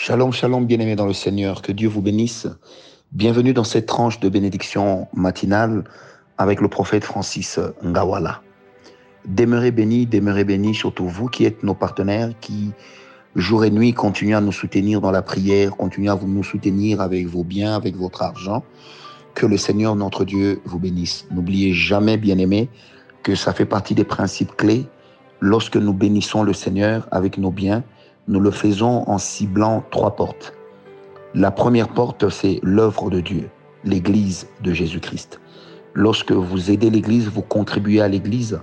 Shalom, shalom, bien-aimés dans le Seigneur, que Dieu vous bénisse. Bienvenue dans cette tranche de bénédiction matinale avec le prophète Francis Ngawala. Demeurez bénis, demeurez bénis, surtout vous qui êtes nos partenaires, qui jour et nuit continuez à nous soutenir dans la prière, continuez à nous soutenir avec vos biens, avec votre argent. Que le Seigneur, notre Dieu, vous bénisse. N'oubliez jamais, bien-aimés, que ça fait partie des principes clés lorsque nous bénissons le Seigneur avec nos biens nous le faisons en ciblant trois portes. La première porte, c'est l'œuvre de Dieu, l'Église de Jésus-Christ. Lorsque vous aidez l'Église, vous contribuez à l'Église.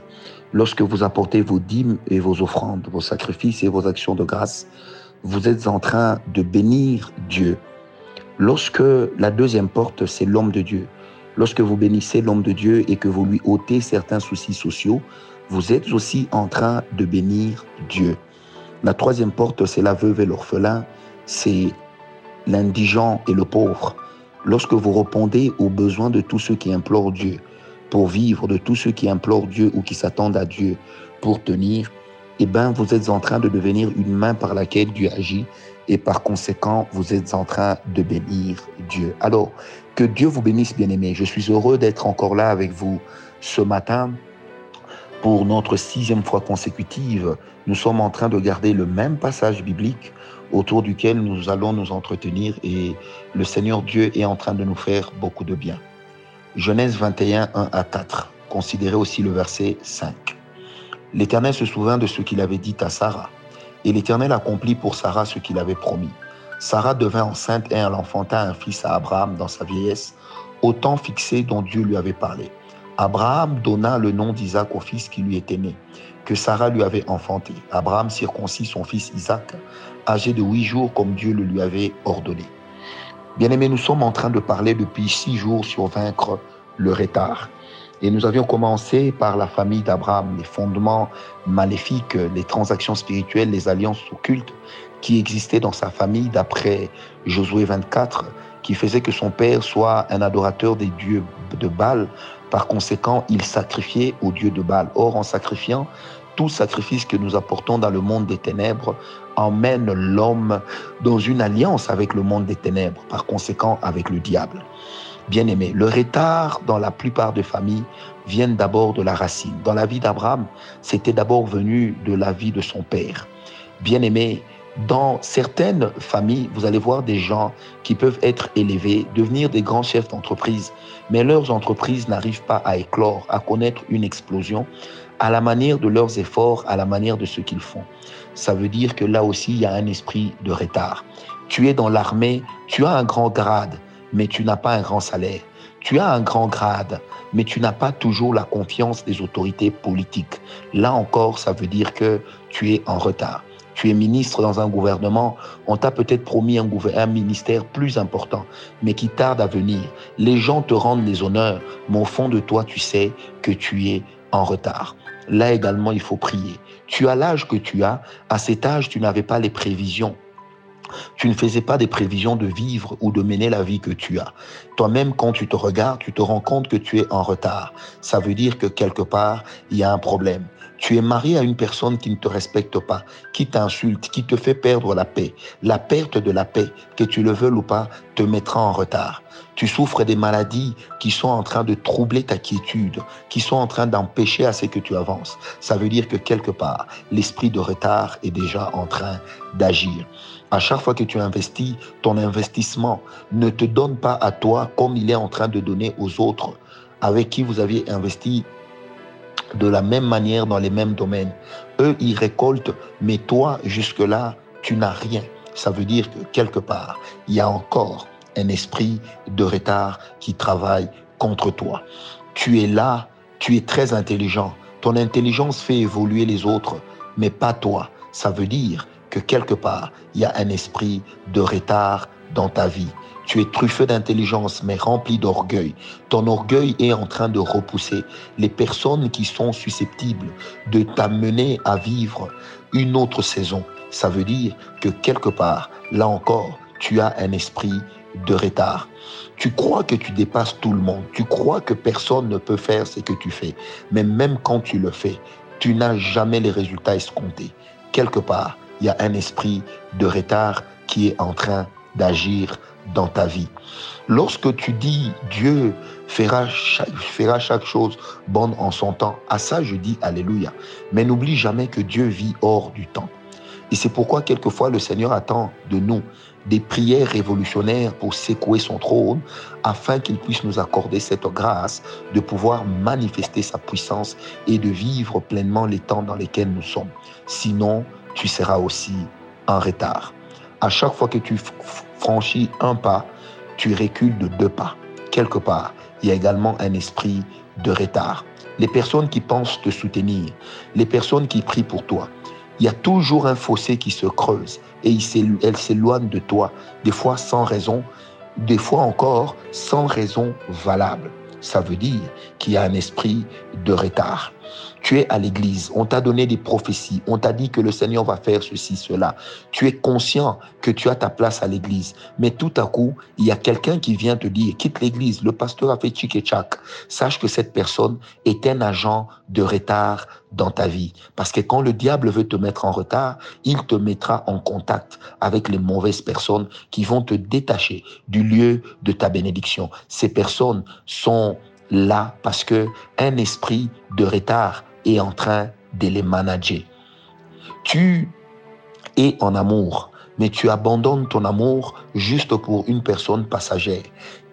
Lorsque vous apportez vos dîmes et vos offrandes, vos sacrifices et vos actions de grâce, vous êtes en train de bénir Dieu. Lorsque la deuxième porte, c'est l'homme de Dieu. Lorsque vous bénissez l'homme de Dieu et que vous lui ôtez certains soucis sociaux, vous êtes aussi en train de bénir Dieu. La troisième porte, c'est la veuve et l'orphelin, c'est l'indigent et le pauvre. Lorsque vous répondez aux besoins de tous ceux qui implorent Dieu pour vivre, de tous ceux qui implorent Dieu ou qui s'attendent à Dieu pour tenir, eh bien, vous êtes en train de devenir une main par laquelle Dieu agit et par conséquent, vous êtes en train de bénir Dieu. Alors, que Dieu vous bénisse, bien-aimés. Je suis heureux d'être encore là avec vous ce matin pour notre sixième fois consécutive, nous sommes en train de garder le même passage biblique autour duquel nous allons nous entretenir et le Seigneur Dieu est en train de nous faire beaucoup de bien. Genèse 21, 1 à 4. Considérez aussi le verset 5. L'Éternel se souvint de ce qu'il avait dit à Sarah, et l'Éternel accomplit pour Sarah ce qu'il avait promis. Sarah devint enceinte et elle enfanta un fils à Abraham dans sa vieillesse, au temps fixé dont Dieu lui avait parlé. Abraham donna le nom d'Isaac au fils qui lui était né, que Sarah lui avait enfanté. Abraham circoncit son fils Isaac, âgé de huit jours comme Dieu le lui avait ordonné. Bien-aimés, nous sommes en train de parler depuis six jours sur vaincre le retard. Et nous avions commencé par la famille d'Abraham, les fondements maléfiques, les transactions spirituelles, les alliances occultes qui existaient dans sa famille d'après Josué 24, qui faisait que son père soit un adorateur des dieux de Baal, par conséquent, il sacrifiait au dieu de Baal. Or, en sacrifiant, tout sacrifice que nous apportons dans le monde des ténèbres emmène l'homme dans une alliance avec le monde des ténèbres, par conséquent avec le diable. Bien aimé, le retard dans la plupart des familles vient d'abord de la racine. Dans la vie d'Abraham, c'était d'abord venu de la vie de son père. Bien aimé, dans certaines familles, vous allez voir des gens qui peuvent être élevés, devenir des grands chefs d'entreprise, mais leurs entreprises n'arrivent pas à éclore, à connaître une explosion à la manière de leurs efforts, à la manière de ce qu'ils font. Ça veut dire que là aussi, il y a un esprit de retard. Tu es dans l'armée, tu as un grand grade, mais tu n'as pas un grand salaire. Tu as un grand grade, mais tu n'as pas toujours la confiance des autorités politiques. Là encore, ça veut dire que tu es en retard tu es ministre dans un gouvernement, on t'a peut-être promis un, ministère plus important, mais qui tarde à venir. Les gens te rendent les honneurs, mais au fond de toi, tu sais que tu es en retard. Là également, il faut prier. Tu as l'âge que tu as. À cet âge, tu n'avais pas les prévisions. Tu ne faisais pas des prévisions de vivre ou de mener la vie que tu as. Toi-même, quand tu te regardes, tu te rends compte que tu es en retard. Ça veut dire que quelque part, il y a un problème. Tu es marié à une personne qui ne te respecte pas, qui t'insulte, qui te fait perdre la paix. La perte de la paix, que tu le veuilles ou pas, te mettra en retard. Tu souffres des maladies qui sont en train de troubler ta quiétude, qui sont en train d'empêcher à ce que tu avances. Ça veut dire que quelque part, l'esprit de retard est déjà en train d'agir. À chaque fois que tu investis, ton investissement ne te donne pas à toi comme il est en train de donner aux autres avec qui vous aviez investi de la même manière dans les mêmes domaines. Eux, ils récoltent, mais toi, jusque-là, tu n'as rien. Ça veut dire que quelque part, il y a encore un esprit de retard qui travaille contre toi. Tu es là, tu es très intelligent. Ton intelligence fait évoluer les autres, mais pas toi. Ça veut dire que quelque part, il y a un esprit de retard dans ta vie. Tu es truffé d'intelligence, mais rempli d'orgueil. Ton orgueil est en train de repousser les personnes qui sont susceptibles de t'amener à vivre une autre saison. Ça veut dire que quelque part, là encore, tu as un esprit de retard. Tu crois que tu dépasses tout le monde. Tu crois que personne ne peut faire ce que tu fais. Mais même quand tu le fais, tu n'as jamais les résultats escomptés. Quelque part, il y a un esprit de retard qui est en train d'agir dans ta vie. Lorsque tu dis Dieu fera chaque, chose bonne en son temps, à ça je dis Alléluia. Mais n'oublie jamais que Dieu vit hors du temps. Et c'est pourquoi quelquefois le Seigneur attend de nous des prières révolutionnaires pour secouer son trône, afin qu'il puisse nous accorder cette grâce de pouvoir manifester sa puissance et de vivre pleinement les temps dans lesquels nous sommes. Sinon, tu seras aussi en retard. À chaque fois que tu franchis un pas, tu recules de deux pas. Quelque part, il y a également un esprit de retard. Les personnes qui pensent te soutenir, les personnes qui prient pour toi, il y a toujours un fossé qui se creuse et elles s'éloignent de toi, des fois sans raison, des fois encore sans raison valable. Ça veut dire qu'il y a un esprit de retard tu es à l'église, on t'a donné des prophéties, on t'a dit que le Seigneur va faire ceci, cela. Tu es conscient que tu as ta place à l'église, mais tout à coup, il y a quelqu'un qui vient te dire, quitte l'église, le pasteur a fait tchik et tchak. Sache que cette personne est un agent de retard dans ta vie. Parce que quand le diable veut te mettre en retard, il te mettra en contact avec les mauvaises personnes qui vont te détacher du lieu de ta bénédiction. Ces personnes sont là parce que un esprit de retard est en train de les manager. Tu es en amour, mais tu abandonnes ton amour juste pour une personne passagère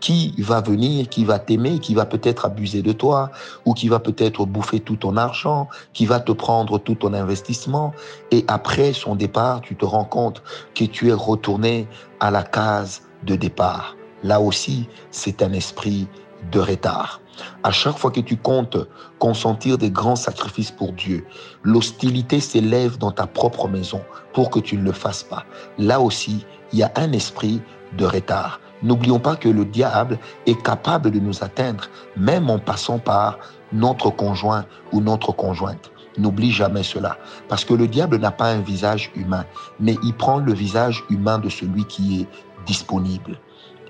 qui va venir, qui va t'aimer, qui va peut-être abuser de toi, ou qui va peut-être bouffer tout ton argent, qui va te prendre tout ton investissement. Et après son départ, tu te rends compte que tu es retourné à la case de départ. Là aussi, c'est un esprit de retard. À chaque fois que tu comptes consentir des grands sacrifices pour Dieu, l'hostilité s'élève dans ta propre maison pour que tu ne le fasses pas. Là aussi, il y a un esprit de retard. N'oublions pas que le diable est capable de nous atteindre, même en passant par notre conjoint ou notre conjointe. N'oublie jamais cela, parce que le diable n'a pas un visage humain, mais il prend le visage humain de celui qui est disponible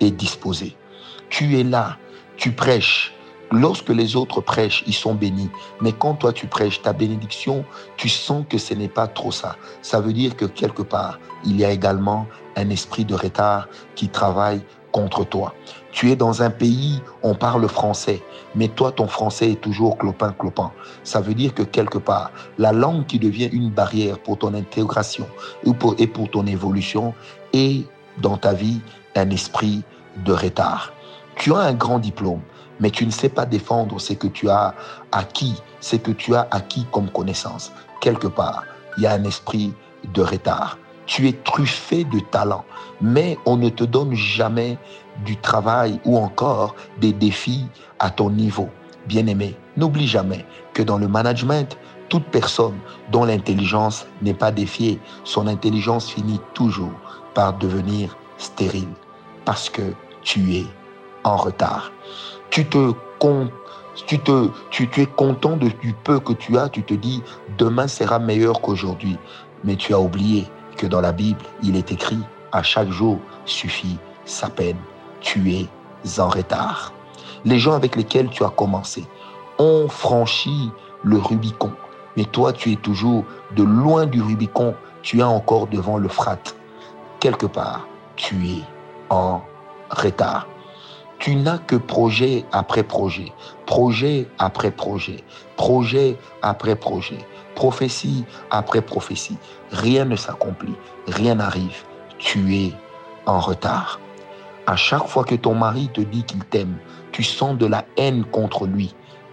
et disposé. Tu es là, tu prêches, Lorsque les autres prêchent, ils sont bénis. Mais quand toi tu prêches ta bénédiction, tu sens que ce n'est pas trop ça. Ça veut dire que quelque part, il y a également un esprit de retard qui travaille contre toi. Tu es dans un pays, on parle français, mais toi, ton français est toujours clopin-clopin. Ça veut dire que quelque part, la langue qui devient une barrière pour ton intégration ou pour, et pour ton évolution est dans ta vie un esprit de retard. Tu as un grand diplôme, mais tu ne sais pas défendre ce que tu as acquis, ce que tu as acquis comme connaissance. Quelque part, il y a un esprit de retard. Tu es truffé de talent, mais on ne te donne jamais du travail ou encore des défis à ton niveau. Bien-aimé, n'oublie jamais que dans le management, toute personne dont l'intelligence n'est pas défiée, son intelligence finit toujours par devenir stérile parce que tu es en retard tu te tu, te, tu, es content de, du peu que tu as, tu te dis demain sera meilleur qu'aujourd'hui. Mais tu as oublié que dans la Bible, il est écrit à chaque jour suffit sa peine. Tu es en retard. Les gens avec lesquels tu as commencé ont franchi le Rubicon. Mais toi, tu es toujours de loin du Rubicon. Tu es encore devant le frat. Quelque part, tu es en retard tu n'as que projet après projet, projet après projet, projet après projet, prophétie après prophétie. Rien ne s'accomplit, rien n'arrive. Tu es en retard. À chaque fois que ton mari te dit qu'il t'aime, tu sens de la haine contre lui.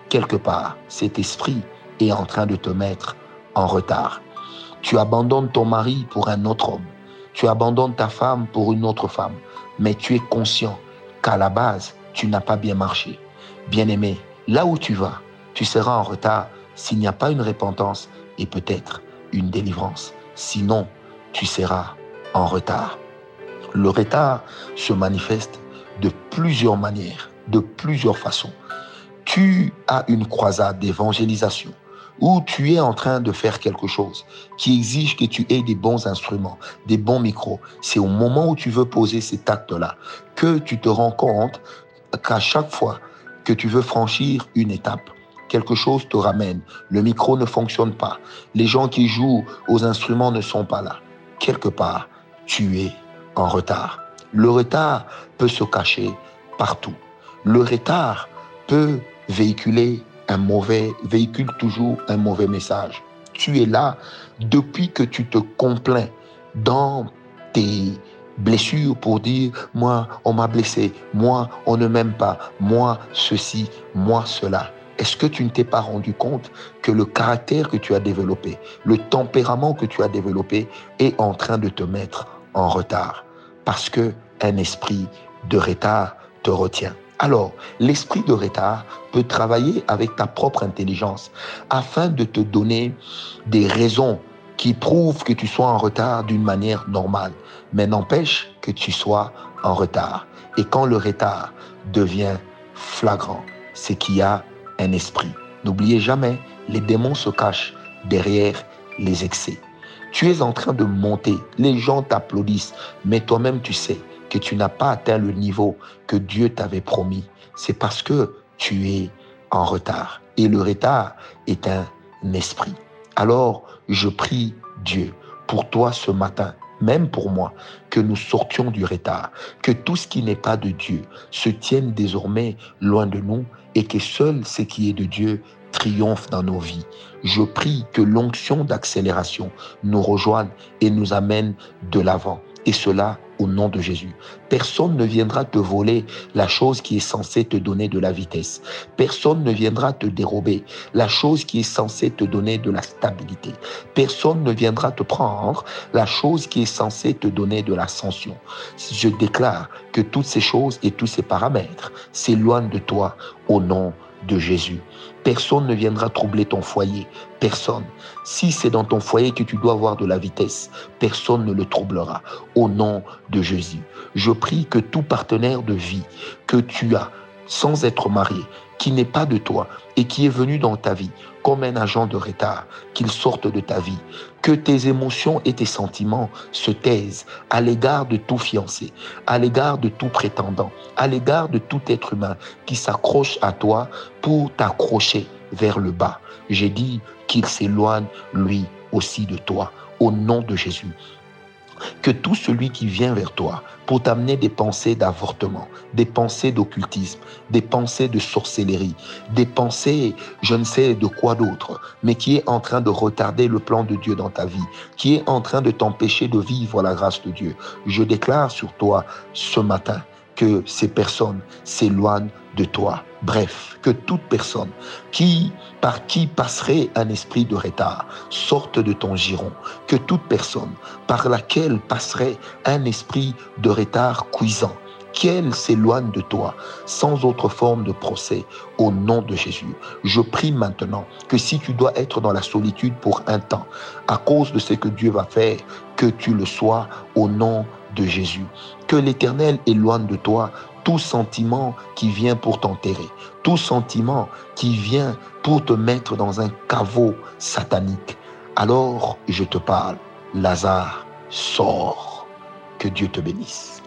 Quelque part, cet esprit est en train de te mettre en retard. Tu abandonnes ton mari pour un autre homme. Tu abandonnes ta femme pour une autre femme. Mais tu es conscient qu'à la base, tu n'as pas bien marché. Bien-aimé, là où tu vas, tu seras en retard s'il n'y a pas une repentance et peut-être une délivrance. Sinon, tu seras en retard. Le retard se manifeste de plusieurs manières, de plusieurs façons. Tu as une croisade d'évangélisation où tu es en train de faire quelque chose qui exige que tu aies des bons instruments, des bons micros. C'est au moment où tu veux poser cet acte-là que tu te rends compte qu'à chaque fois que tu veux franchir une étape, quelque chose te ramène. Le micro ne fonctionne pas. Les gens qui jouent aux instruments ne sont pas là. Quelque part, tu es en retard. Le retard peut se cacher partout. Le retard peut véhiculer un mauvais, véhicule toujours un mauvais message. Tu es là depuis que tu te complains dans tes blessures pour dire, moi, on m'a blessé, moi, on ne m'aime pas, moi, ceci, moi, cela. Est-ce que tu ne t'es pas rendu compte que le caractère que tu as développé, le tempérament que tu as développé est en train de te mettre en retard? Parce que un esprit de retard te retient. Alors, l'esprit de retard peut travailler avec ta propre intelligence afin de te donner des raisons qui prouvent que tu sois en retard d'une manière normale, mais n'empêche que tu sois en retard. Et quand le retard devient flagrant, c'est qu'il y a un esprit. N'oubliez jamais, les démons se cachent derrière les excès. Tu es en train de monter, les gens t'applaudissent, mais toi-même tu sais que tu n'as pas atteint le niveau que Dieu t'avait promis. C'est parce que tu es en retard. Et le retard est un esprit. Alors, je prie Dieu pour toi ce matin, même pour moi, que nous sortions du retard, que tout ce qui n'est pas de Dieu se tienne désormais loin de nous et que seul ce qui est de Dieu triomphe dans nos vies. Je prie que l'onction d'accélération nous rejoigne et nous amène de l'avant. Et cela au nom de Jésus. Personne ne viendra te voler la chose qui est censée te donner de la vitesse. Personne ne viendra te dérober la chose qui est censée te donner de la stabilité. Personne ne viendra te prendre la chose qui est censée te donner de l'ascension. Je déclare que toutes ces choses et tous ces paramètres s'éloignent de toi au nom de Jésus. Personne ne viendra troubler ton foyer. Personne. Si c'est dans ton foyer que tu dois avoir de la vitesse, personne ne le troublera. Au nom de Jésus. Je prie que tout partenaire de vie que tu as sans être marié, qui n'est pas de toi et qui est venu dans ta vie comme un agent de retard, qu'il sorte de ta vie, que tes émotions et tes sentiments se taisent à l'égard de tout fiancé, à l'égard de tout prétendant, à l'égard de tout être humain qui s'accroche à toi pour t'accrocher vers le bas. J'ai dit qu'il s'éloigne lui aussi de toi. Au nom de Jésus que tout celui qui vient vers toi pour t'amener des pensées d'avortement, des pensées d'occultisme, des pensées de sorcellerie, des pensées, je ne sais de quoi d'autre, mais qui est en train de retarder le plan de Dieu dans ta vie, qui est en train de t'empêcher de vivre la grâce de Dieu. Je déclare sur toi ce matin que ces personnes s'éloignent de toi. Bref, que toute personne qui, par qui passerait un esprit de retard sorte de ton giron. Que toute personne par laquelle passerait un esprit de retard cuisant qu'elle s'éloigne de toi sans autre forme de procès? Au nom de Jésus. Je prie maintenant que si tu dois être dans la solitude pour un temps, à cause de ce que Dieu va faire, que tu le sois au nom de Jésus. Que l'Éternel éloigne de toi tout sentiment qui vient pour t'enterrer, tout sentiment qui vient pour te mettre dans un caveau satanique. Alors je te parle, Lazare, sors. Que Dieu te bénisse.